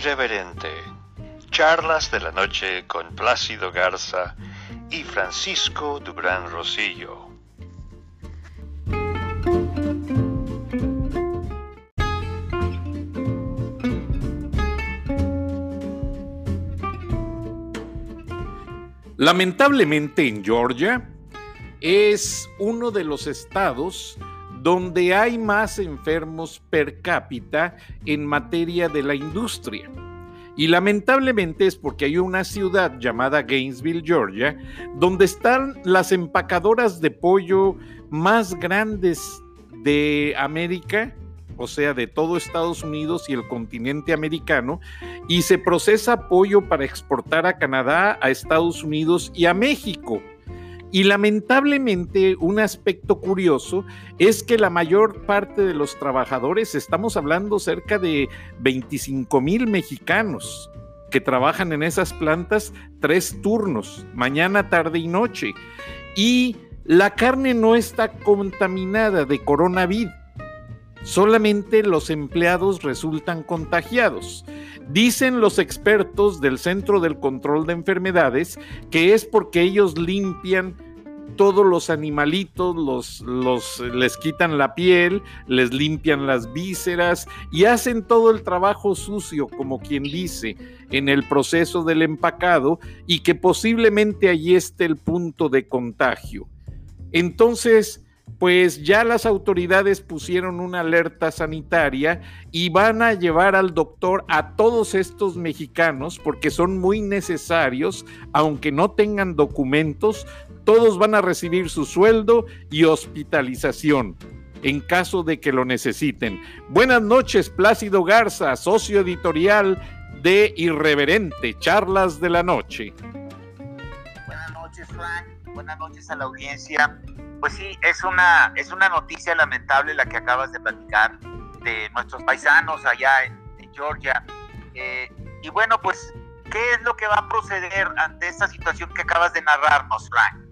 Irreverente. Charlas de la noche con Plácido Garza y Francisco Dubrán Rosillo. Lamentablemente en Georgia es uno de los estados donde hay más enfermos per cápita en materia de la industria. Y lamentablemente es porque hay una ciudad llamada Gainesville, Georgia, donde están las empacadoras de pollo más grandes de América, o sea, de todo Estados Unidos y el continente americano, y se procesa pollo para exportar a Canadá, a Estados Unidos y a México. Y lamentablemente un aspecto curioso es que la mayor parte de los trabajadores, estamos hablando cerca de 25 mil mexicanos que trabajan en esas plantas tres turnos, mañana, tarde y noche. Y la carne no está contaminada de coronavirus. Solamente los empleados resultan contagiados. Dicen los expertos del Centro del Control de Enfermedades que es porque ellos limpian todos los animalitos, los, los, les quitan la piel, les limpian las vísceras y hacen todo el trabajo sucio, como quien dice, en el proceso del empacado y que posiblemente allí esté el punto de contagio. Entonces, pues ya las autoridades pusieron una alerta sanitaria y van a llevar al doctor a todos estos mexicanos porque son muy necesarios, aunque no tengan documentos, todos van a recibir su sueldo y hospitalización en caso de que lo necesiten. Buenas noches, Plácido Garza, socio editorial de Irreverente, Charlas de la Noche. Buenas noches, Frank. Buenas noches a la audiencia. Pues sí, es una, es una noticia lamentable la que acabas de platicar de nuestros paisanos allá en, Georgia. Eh, y bueno, pues, ¿qué es lo que va a proceder ante esta situación que acabas de narrarnos, Frank?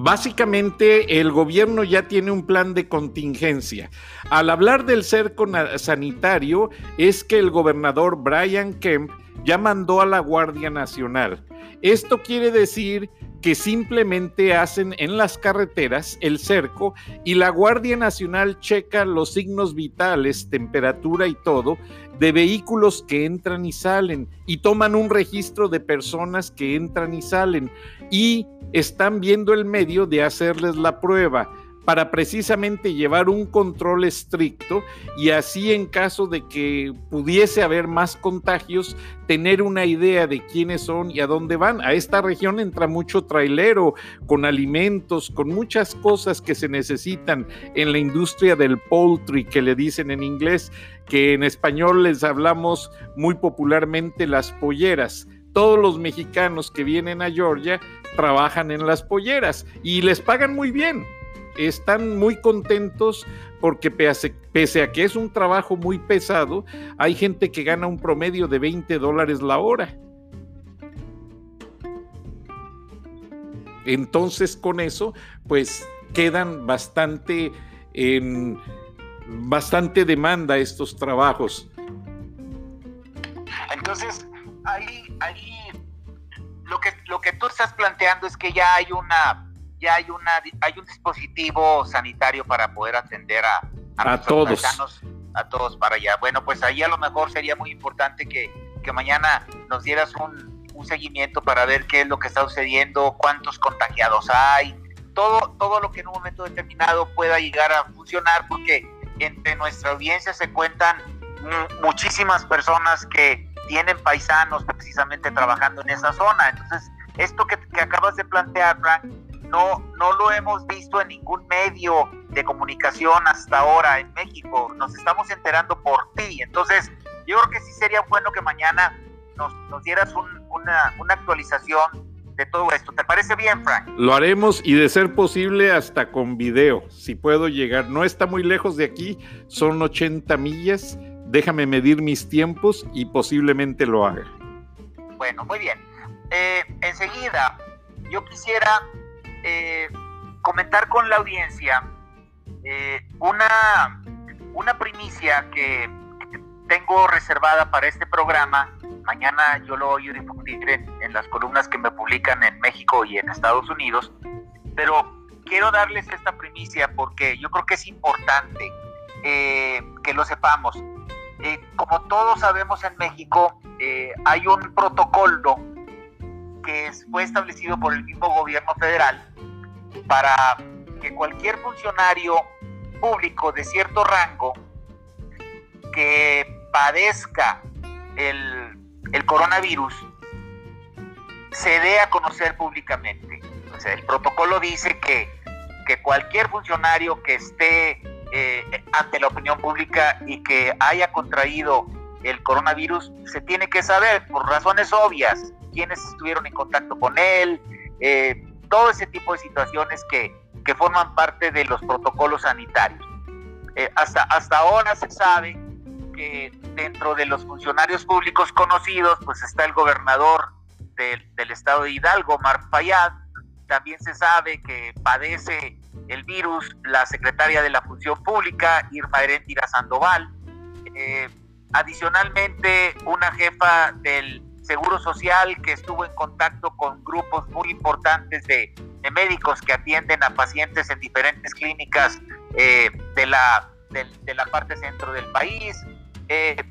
Básicamente el gobierno ya tiene un plan de contingencia. Al hablar del cerco sanitario es que el gobernador Brian Kemp ya mandó a la Guardia Nacional. Esto quiere decir que simplemente hacen en las carreteras el cerco y la Guardia Nacional checa los signos vitales, temperatura y todo de vehículos que entran y salen y toman un registro de personas que entran y salen y están viendo el medio de hacerles la prueba para precisamente llevar un control estricto y así en caso de que pudiese haber más contagios, tener una idea de quiénes son y a dónde van. A esta región entra mucho trailero con alimentos, con muchas cosas que se necesitan en la industria del poultry, que le dicen en inglés, que en español les hablamos muy popularmente las polleras todos los mexicanos que vienen a Georgia trabajan en las polleras y les pagan muy bien están muy contentos porque pese, a que es un trabajo muy pesado, hay gente que gana un promedio de 20 dólares la hora. Entonces con eso, pues quedan bastante en bastante demanda estos trabajos. Entonces, ahí, ahí lo que, lo que tú estás planteando es que ya hay una ya hay, una, hay un dispositivo sanitario para poder atender a, a, todos. a todos para allá. Bueno, pues ahí a lo mejor sería muy importante que, que mañana nos dieras un, un, seguimiento para ver qué es lo que está sucediendo, cuántos contagiados hay, todo, todo lo que en un momento determinado pueda llegar a funcionar, porque entre nuestra audiencia se cuentan muchísimas personas que tienen paisanos precisamente trabajando en esa zona. Entonces, esto que, que acabas de plantear, Frank, no, no lo hemos visto en ningún medio de comunicación hasta ahora en México. Nos estamos enterando por ti. Entonces, yo creo que sí sería bueno que mañana nos, dieras una, una actualización de todo esto. ¿Te parece bien, Frank? Lo haremos y de ser posible hasta con video, si puedo llegar. No está muy lejos de aquí, son 80 millas. Déjame medir mis tiempos y posiblemente lo haga. Bueno, muy bien. Eh, enseguida, yo quisiera eh, comentar con la audiencia eh, una, una primicia que, tengo reservada para este programa. Mañana yo lo a difundir en, las columnas que me publican en México y en Estados Unidos. Pero quiero darles esta primicia porque yo creo que es importante eh, que lo sepamos. Eh, como todos sabemos en México, eh, hay un protocolo que fue establecido por el mismo gobierno federal para que cualquier funcionario público de cierto rango que padezca el, coronavirus se dé a conocer públicamente. el protocolo dice que, que cualquier funcionario que esté eh, ante la opinión pública y que haya contraído el coronavirus se tiene que saber por razones obvias quiénes estuvieron en contacto con él, eh, todo ese tipo de situaciones que, que, forman parte de los protocolos sanitarios. Eh, hasta, hasta ahora se sabe que dentro de los funcionarios públicos conocidos, pues está el gobernador del, del estado de Hidalgo, Marc Fayad, también se sabe que padece el virus la secretaria de la Función Pública, Irma Heréndira Sandoval. Eh, adicionalmente, una jefa del Seguro Social que estuvo en contacto con grupos muy importantes de, médicos que atienden a pacientes en diferentes clínicas eh, de, la, parte centro del país. Eh,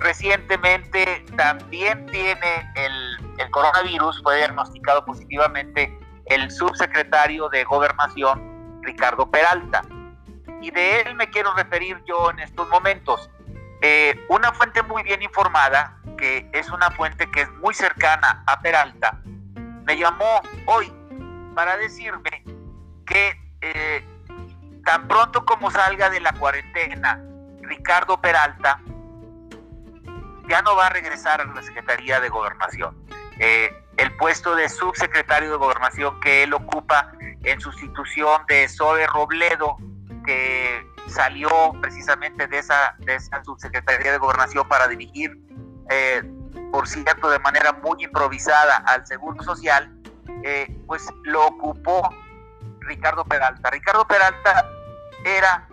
recientemente también tiene el, el coronavirus, fue diagnosticado positivamente el subsecretario de Gobernación, Ricardo Peralta. Y de él me quiero referir yo en estos momentos. Eh, una fuente muy bien informada, que es una fuente que es muy cercana a Peralta, me llamó hoy para decirme que eh, tan pronto como salga de la cuarentena, Ricardo Peralta ya no va a regresar a la Secretaría de Gobernación. Eh, el puesto de subsecretario de Gobernación que él ocupa en sustitución de Zoe Robledo, que salió precisamente de esa, de esa subsecretaría de Gobernación para dirigir, eh, por cierto, de manera muy improvisada al Seguro Social, eh, pues lo ocupó Ricardo Peralta. Ricardo Peralta era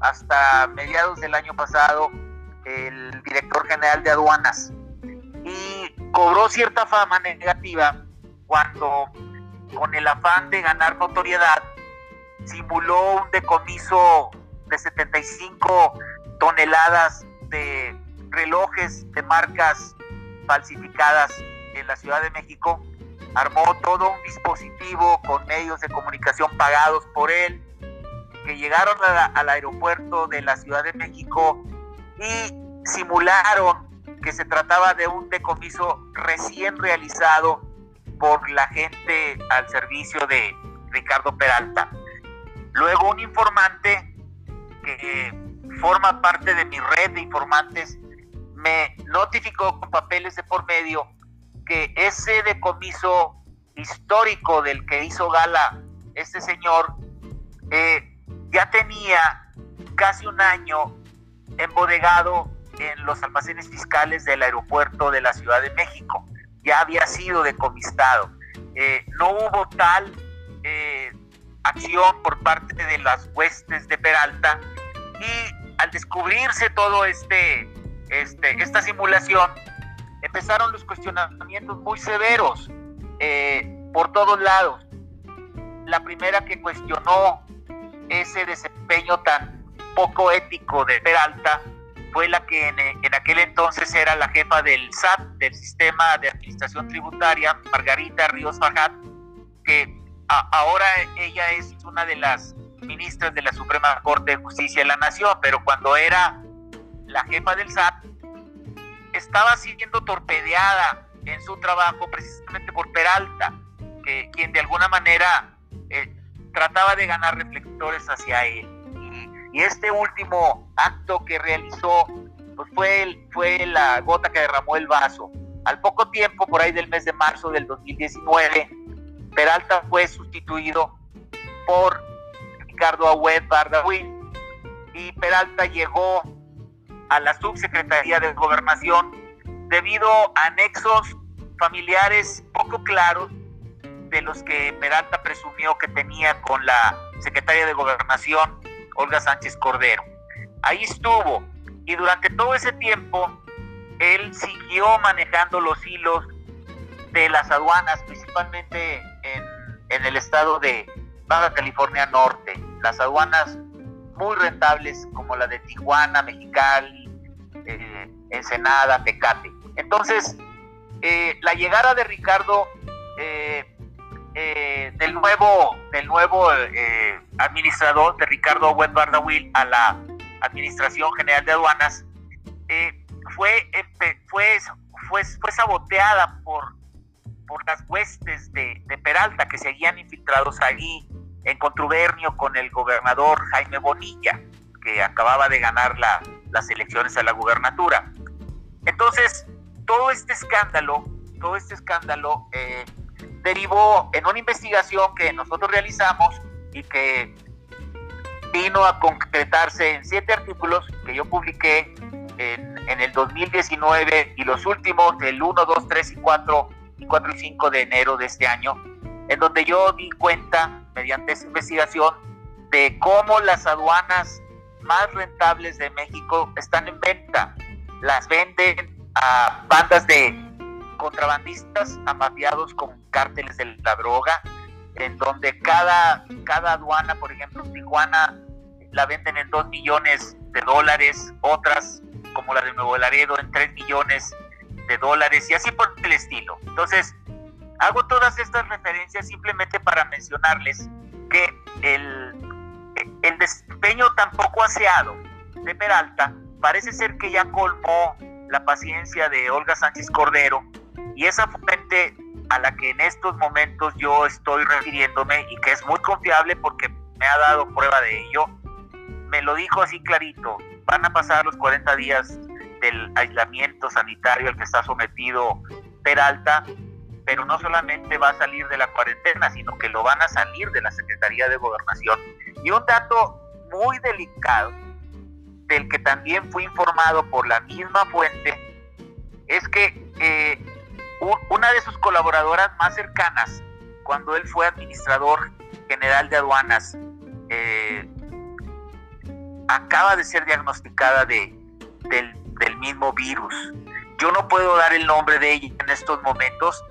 hasta mediados del año pasado el director general de aduanas y cobró cierta fama negativa cuando con el afán de ganar notoriedad simuló un decomiso de 75 toneladas de relojes de marcas falsificadas en la Ciudad de México, armó todo un dispositivo con medios de comunicación pagados por él, que llegaron al aeropuerto de la Ciudad de México y simularon que se trataba de un decomiso recién realizado por la gente al servicio de Ricardo Peralta. Luego un informante que forma parte de mi red de informantes me notificó con papeles de por medio que ese decomiso histórico del que hizo gala este señor eh, ya tenía casi un año embodegado en los almacenes fiscales del aeropuerto de la Ciudad de México. Ya había sido decomistado. Eh, no hubo tal eh, acción por parte de las huestes de Peralta y al descubrirse todo este, este esta simulación, empezaron los cuestionamientos muy severos eh, por todos lados. La primera que cuestionó ese desempeño tan poco ético de Peralta fue la que en, aquel entonces era la jefa del SAT, del Sistema de Administración Tributaria, Margarita Ríos Fajat, que ahora ella es una de las ministras de la Suprema Corte de Justicia de la Nación, pero cuando era la jefa del SAT, estaba siendo torpedeada en su trabajo precisamente por Peralta, que, quien de alguna manera eh, trataba de ganar reflectores hacia él y este último acto que realizó pues fue, fue la gota que derramó el vaso. Al poco tiempo, por ahí del mes de marzo del 2019, Peralta fue sustituido por Ricardo Agüed Bardawil y Peralta llegó a la subsecretaría de gobernación debido a anexos familiares poco claros de los que Peralta presumió que tenía con la secretaria de gobernación Olga Sánchez Cordero. Ahí estuvo Y durante todo ese tiempo, él siguió manejando los hilos de las aduanas, principalmente en, en el estado de Baja California Norte. Las aduanas muy rentables como la de Tijuana, Mexicali, eh, Ensenada, Tecate. Entonces, eh, la llegada de Ricardo, eh, del nuevo, del nuevo administrador, de Ricardo Bardawil, a la Administración General de Aduanas, fue, fue, fue, saboteada por, por las huestes de, de Peralta que seguían infiltrados allí en contubernio con el gobernador Jaime Bonilla, que acababa de ganar las elecciones a la gubernatura. Entonces, todo este escándalo, todo este escándalo eh, derivó en una investigación que nosotros realizamos y que vino a concretarse en siete artículos que yo publiqué en, en, el 2019 y los últimos, el 1, 2, 3 y 4 y 4 y 5 de enero de este año, en donde yo di cuenta mediante esa investigación de cómo las aduanas más rentables de México están en venta. Las venden a bandas de contrabandistas amafiados con cárteles de la droga, en donde cada, cada aduana, por ejemplo, Tijuana, la venden en 2 millones de dólares, otras como la de Nuevo Laredo en 3 millones de dólares y así por el estilo. Entonces, Hago todas estas referencias simplemente para mencionarles que el, el desempeño tan poco aseado de Peralta parece ser que ya colmó la paciencia de Olga Sánchez Cordero y esa fuente a la que en estos momentos yo estoy refiriéndome y que es muy confiable porque me ha dado prueba de ello, me lo dijo así clarito, van a pasar los 40 días del aislamiento sanitario al que está sometido Peralta pero no solamente va a salir de la cuarentena, sino que lo van a salir de la Secretaría de Gobernación. Y un dato muy delicado, del que también fui informado por la misma fuente, es que eh, una de sus colaboradoras más cercanas, cuando él fue administrador general de aduanas, eh, acaba de ser diagnosticada de, del, del mismo virus. Yo no puedo dar el nombre de ella en estos momentos,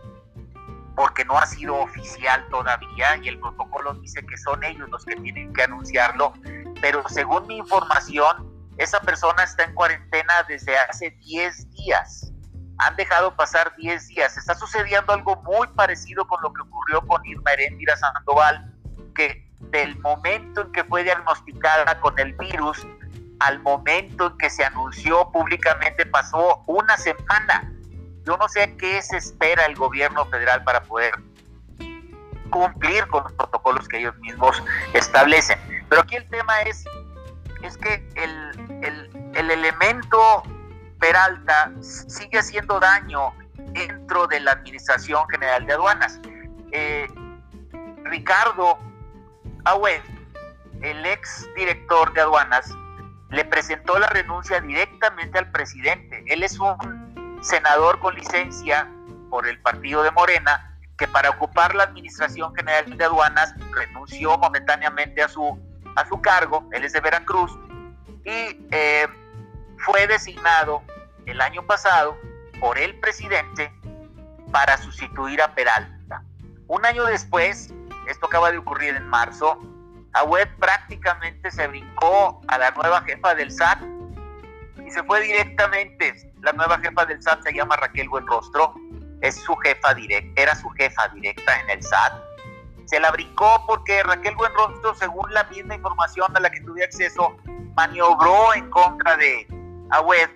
porque no ha sido oficial todavía y el protocolo dice que son ellos los que tienen que anunciarlo, pero según mi información, esa persona está en cuarentena desde hace 10 días. Han dejado pasar 10 días. Está sucediendo algo muy parecido con lo que ocurrió con Irma Heréndira Sandoval, que del momento en que fue diagnosticada con el virus al momento en que se anunció públicamente pasó una semana yo no sé qué se espera el gobierno federal para poder cumplir con los protocolos que ellos mismos establecen. Pero aquí el tema es, es que el, el, elemento Peralta sigue haciendo daño dentro de la Administración General de Aduanas. Eh, Ricardo Agüed, el ex director de aduanas, le presentó la renuncia directamente al presidente. Él es un senador con licencia por el partido de Morena, que para ocupar la Administración General de Aduanas renunció momentáneamente a su, a su cargo, él es de Veracruz, y eh, fue designado el año pasado por el presidente para sustituir a Peralta. Un año después, esto acaba de ocurrir en marzo, Agüed prácticamente se brincó a la nueva jefa del SAT y se fue directamente la nueva jefa del SAT se llama Raquel Buenrostro, es su jefa directa, era su jefa directa en el SAT. Se la brincó porque Raquel Buenrostro, según la misma información a la que tuve acceso, maniobró en contra de Agüed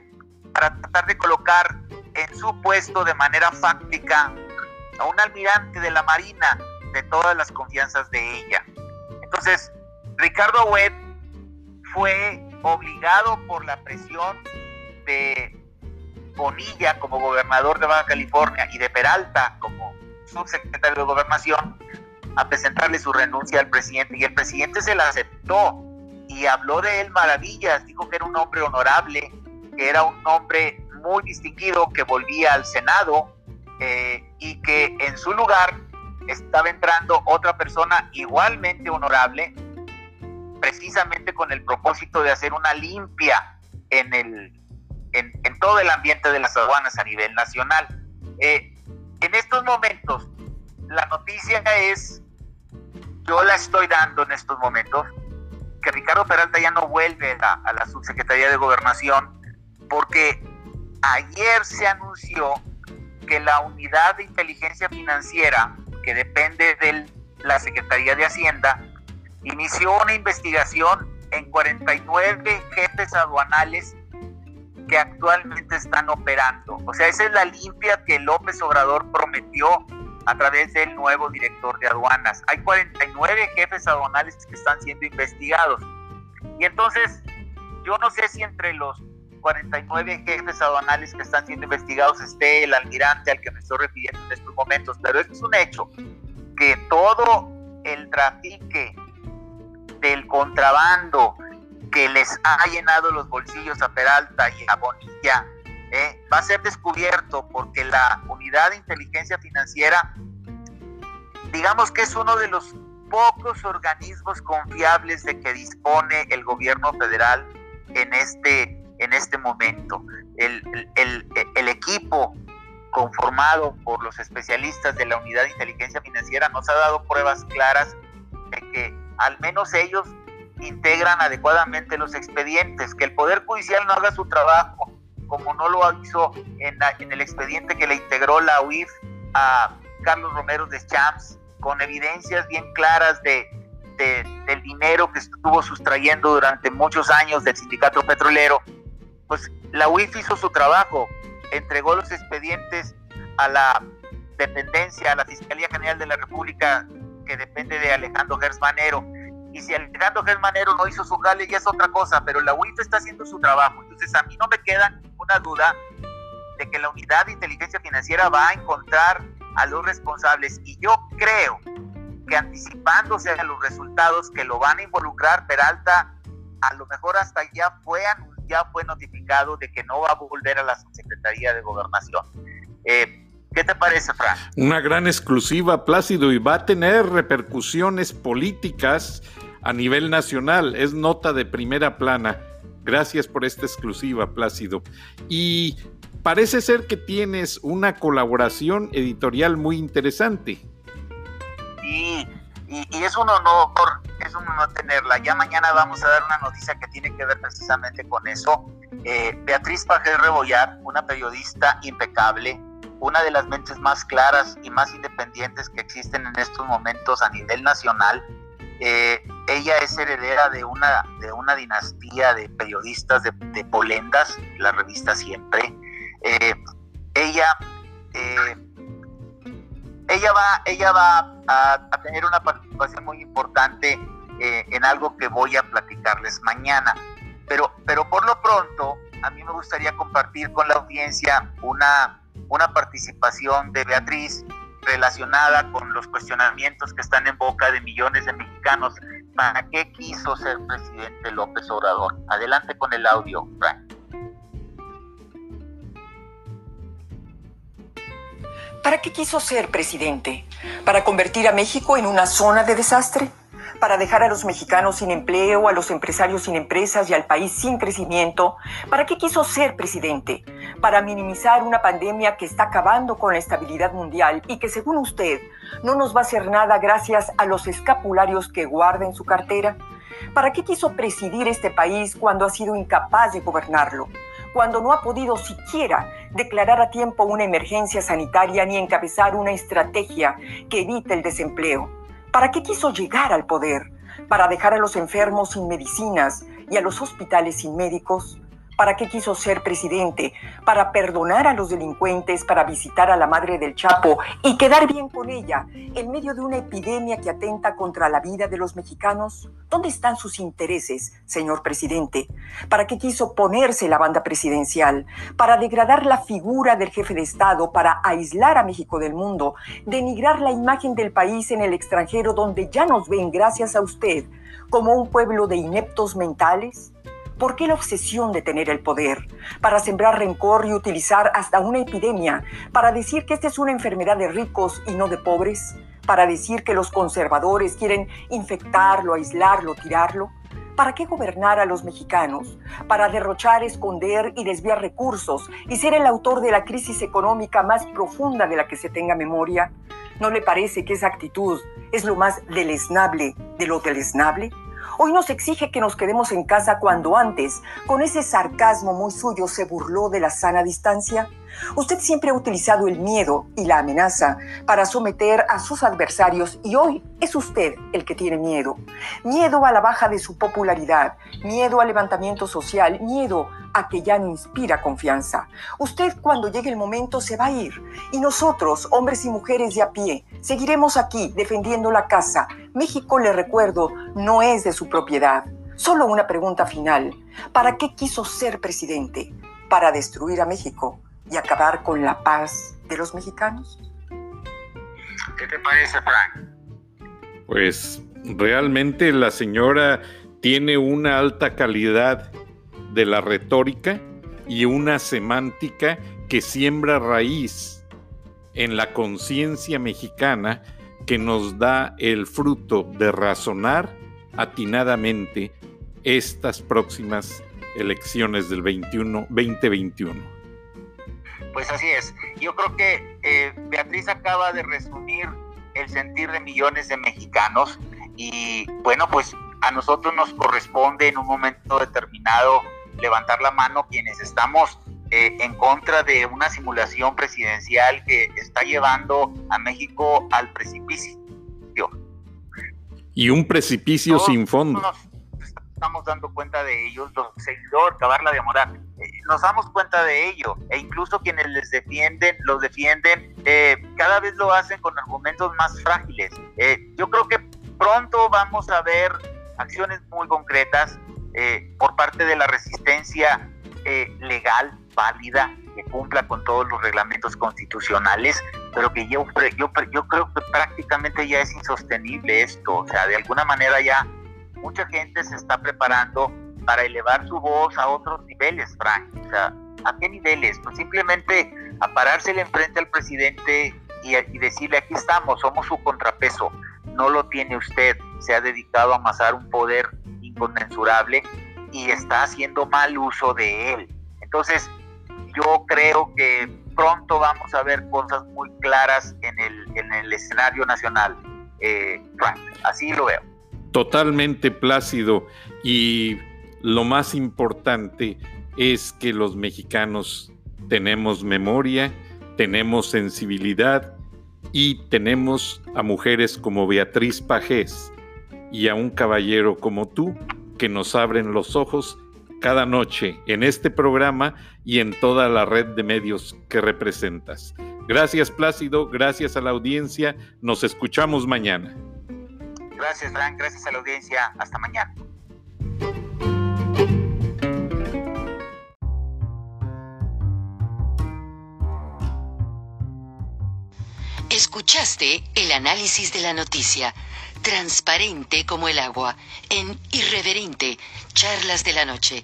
para tratar de colocar en su puesto de manera fáctica a un almirante de la Marina de todas las confianzas de ella. Entonces, Ricardo Agüed fue obligado por la presión de Bonilla como gobernador de Baja California y de Peralta como subsecretario de gobernación a presentarle su renuncia al presidente. Y el presidente se la aceptó y habló de él maravillas, dijo que era un hombre honorable, que era un hombre muy distinguido que volvía al Senado eh, y que en su lugar estaba entrando otra persona igualmente honorable, precisamente con el propósito de hacer una limpia en, el, en, todo el ambiente de las aduanas a nivel nacional. Eh, en estos momentos, la noticia es, yo la estoy dando en estos momentos, que Ricardo Peralta ya no vuelve a, a la subsecretaría de gobernación porque ayer se anunció que la unidad de inteligencia financiera, que depende de la Secretaría de Hacienda, inició una investigación en 49 jefes aduanales que actualmente están operando. O sea, esa es la limpia que López Obrador prometió a través del nuevo director de aduanas. Hay 49 jefes aduanales que están siendo investigados. Y entonces, yo no sé si entre los 49 jefes aduanales que están siendo investigados esté el almirante al que me estoy refiriendo en estos momentos, pero es un hecho que todo el trafique del contrabando que les ha llenado los bolsillos a Peralta y a Bonilla eh, va a ser descubierto porque la unidad de inteligencia financiera, digamos que es uno de los pocos organismos confiables de que dispone el gobierno federal en este en este momento. El, el, equipo conformado por los especialistas de la Unidad de Inteligencia Financiera nos ha dado pruebas claras de que al menos ellos integran adecuadamente los expedientes, que el Poder Judicial no haga su trabajo como no lo hizo en, en el expediente que le integró la UIF a Carlos Romero de Champs, con evidencias bien claras de, de, del dinero que estuvo sustrayendo durante muchos años del sindicato petrolero pues la UIF hizo su trabajo, entregó los expedientes a la dependencia, a la Fiscalía General de la República, que depende de Alejandro Gersmanero. Y si Alejandro Gersmanero no hizo su jale, ya es otra cosa, pero la UIF está haciendo su trabajo. Entonces, a mí no me queda ninguna duda de que la unidad de inteligencia financiera va a encontrar a los responsables. Y yo creo que anticipándose a los resultados que lo van a involucrar, Peralta, a lo mejor hasta ya fue ya fue notificado de que no va a volver a la Secretaría de Gobernación. Eh, ¿Qué te parece, Fran? Una gran exclusiva, Plácido, y va a tener repercusiones políticas a nivel nacional. Es nota de primera plana. Gracias por esta exclusiva, Plácido. Y parece ser que tienes una colaboración editorial muy interesante. Sí, y, es un honor, es un honor tenerla. Ya mañana vamos a dar una noticia que tiene que ver precisamente con eso. Eh, Beatriz Pajel Rebollar, una periodista impecable, una de las mentes más claras y más independientes que existen en estos momentos a nivel nacional. Eh, ella es heredera de una, de una dinastía de periodistas de, Polendas, la revista Siempre. Eh, ella ella va, ella va a, tener una participación muy importante eh, en algo que voy a platicarles mañana. Pero, pero por lo pronto, a mí me gustaría compartir con la audiencia una, una participación de Beatriz relacionada con los cuestionamientos que están en boca de millones de mexicanos. ¿Para qué quiso ser presidente López Obrador? Adelante con el audio, Frank. ¿Para qué quiso ser presidente? ¿Para convertir a México en una zona de desastre? ¿Para dejar a los mexicanos sin empleo, a los empresarios sin empresas y al país sin crecimiento? ¿Para qué quiso ser presidente? ¿Para minimizar una pandemia que está acabando con la estabilidad mundial y que según usted no nos va a hacer nada gracias a los escapularios que guarda en su cartera? ¿Para qué quiso presidir este país cuando ha sido incapaz de gobernarlo? cuando no ha podido siquiera declarar a tiempo una emergencia sanitaria ni encabezar una estrategia que evite el desempleo. ¿Para qué quiso llegar al poder? ¿Para dejar a los enfermos sin medicinas y a los hospitales sin médicos? ¿Para qué quiso ser presidente? ¿Para perdonar a los delincuentes, para visitar a la madre del Chapo y quedar bien con ella en medio de una epidemia que atenta contra la vida de los mexicanos? ¿Dónde están sus intereses, señor presidente? ¿Para qué quiso ponerse la banda presidencial? ¿Para degradar la figura del jefe de Estado, para aislar a México del mundo, denigrar la imagen del país en el extranjero donde ya nos ven gracias a usted como un pueblo de ineptos mentales? ¿Por qué la obsesión de tener el poder? Para sembrar rencor y utilizar hasta una epidemia, para decir que esta es una enfermedad de ricos y no de pobres, para decir que los conservadores quieren infectarlo, aislarlo, tirarlo, ¿Para qué gobernar a los mexicanos? Para derrochar, esconder y desviar recursos y ser el autor de la crisis económica más profunda de la que se tenga memoria. ¿No le parece que esa actitud es lo más deleznable de lo deleznable? Hoy nos exige que nos quedemos en casa cuando antes, con ese sarcasmo muy suyo, se burló de la sana distancia. Usted siempre ha utilizado el miedo y la amenaza para someter a sus adversarios y hoy es usted el que tiene miedo. Miedo a la baja de su popularidad, miedo al levantamiento social, miedo a que ya no inspira confianza. Usted cuando llegue el momento se va a ir y nosotros, hombres y mujeres de a pie, seguiremos aquí defendiendo la casa. México, le recuerdo, no es de su propiedad. Solo una pregunta final. ¿Para qué quiso ser presidente? ¿Para destruir a México? Y acabar con la paz de los mexicanos? ¿Qué te parece, Frank? Pues realmente la señora tiene una alta calidad de la retórica y una semántica que siembra raíz en la conciencia mexicana que nos da el fruto de razonar atinadamente estas próximas elecciones del 21, 2021. Pues así es. Yo creo que eh, Beatriz acaba de resumir el sentir de millones de mexicanos y bueno, pues a nosotros nos corresponde en un momento determinado levantar la mano quienes estamos eh, en contra de una simulación presidencial que está llevando a México al precipicio. Y un precipicio sin fondo estamos dando cuenta de ellos, los seguidores, acabarla de morar, eh, nos damos cuenta de ello, e incluso quienes les defienden, los defienden, eh, cada vez lo hacen con argumentos más frágiles. Eh, yo creo que pronto vamos a ver acciones muy concretas por parte de la resistencia legal, válida, que cumpla con todos los reglamentos constitucionales, pero que yo, yo, yo creo que prácticamente ya es insostenible esto, o sea, de alguna manera ya mucha gente se está preparando para elevar su voz a otros niveles, Frank. O sea, ¿a qué niveles? Pues simplemente a parársele enfrente al presidente y, y, decirle, aquí estamos, somos su contrapeso. No lo tiene usted, se ha dedicado a amasar un poder inconmensurable y está haciendo mal uso de él. Entonces, yo creo que pronto vamos a ver cosas muy claras en el, en el escenario nacional, eh, Frank. Así lo veo totalmente plácido y lo más importante es que los mexicanos tenemos memoria, tenemos sensibilidad y tenemos a mujeres como Beatriz Pajés y a un caballero como tú que nos abren los ojos cada noche en este programa y en toda la red de medios que representas. Gracias Plácido, gracias a la audiencia, nos escuchamos mañana. Gracias, Frank. Gracias a la audiencia. Hasta mañana. Escuchaste el análisis de la noticia, transparente como el agua, en Irreverente, Charlas de la Noche,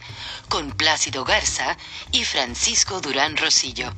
con Plácido Garza y Francisco Durán Rosillo.